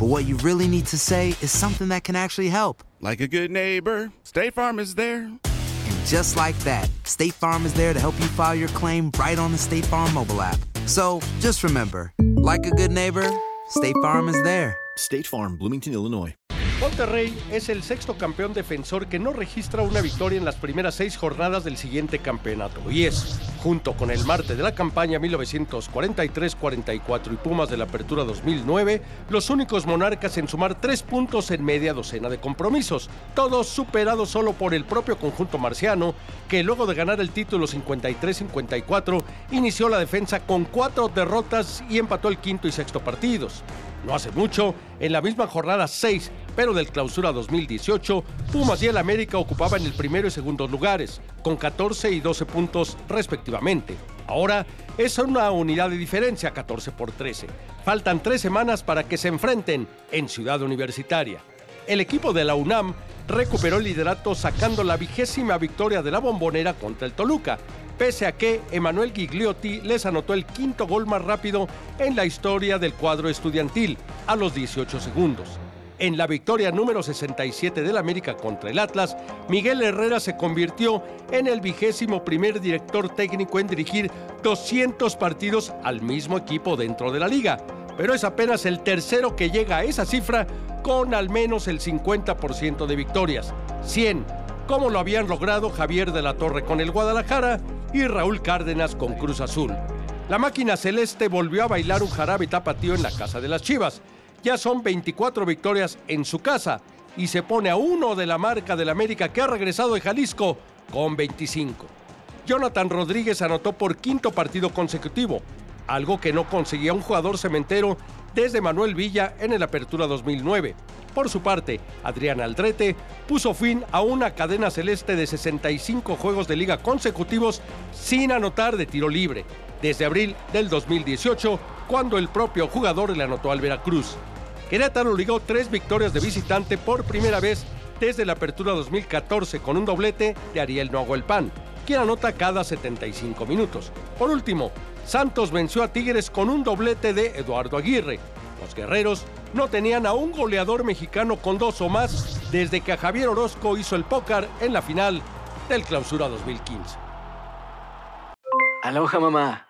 but what you really need to say is something that can actually help. Like a good neighbor, State Farm is there. And just like that, State Farm is there to help you file your claim right on the State Farm mobile app. So just remember, like a good neighbor, State Farm is there. State Farm, Bloomington, Illinois. Monterrey es el sexto campeón defensor que no registra una victoria en las primeras seis jornadas del siguiente campeonato. Y es, junto con el Marte de la campaña 1943-44 y Pumas de la Apertura 2009, los únicos monarcas en sumar tres puntos en media docena de compromisos, todos superados solo por el propio conjunto marciano, que luego de ganar el título 53-54 inició la defensa con cuatro derrotas y empató el quinto y sexto partidos. No hace mucho, en la misma jornada 6, pero del clausura 2018, Pumas y el América ocupaban el primero y segundo lugares, con 14 y 12 puntos respectivamente. Ahora es una unidad de diferencia, 14 por 13. Faltan tres semanas para que se enfrenten en Ciudad Universitaria. El equipo de la UNAM recuperó el liderato sacando la vigésima victoria de la bombonera contra el Toluca, pese a que Emanuel Gigliotti les anotó el quinto gol más rápido en la historia del cuadro estudiantil, a los 18 segundos. En la victoria número 67 del América contra el Atlas, Miguel Herrera se convirtió en el vigésimo primer director técnico en dirigir 200 partidos al mismo equipo dentro de la liga, pero es apenas el tercero que llega a esa cifra con al menos el 50% de victorias, 100, como lo habían logrado Javier de la Torre con el Guadalajara y Raúl Cárdenas con Cruz Azul. La máquina celeste volvió a bailar un jarabe tapatío en la casa de las Chivas. Ya son 24 victorias en su casa y se pone a uno de la marca del América que ha regresado de Jalisco con 25. Jonathan Rodríguez anotó por quinto partido consecutivo, algo que no conseguía un jugador cementero desde Manuel Villa en el Apertura 2009. Por su parte, Adrián Aldrete puso fin a una cadena celeste de 65 juegos de liga consecutivos sin anotar de tiro libre, desde abril del 2018, cuando el propio jugador le anotó al Veracruz. Querétaro ligó tres victorias de visitante por primera vez desde la apertura 2014 con un doblete de Ariel Noahuelpan, quien anota cada 75 minutos. Por último, Santos venció a Tigres con un doblete de Eduardo Aguirre. Los guerreros no tenían a un goleador mexicano con dos o más desde que Javier Orozco hizo el pócar en la final del Clausura 2015. Aloha mamá.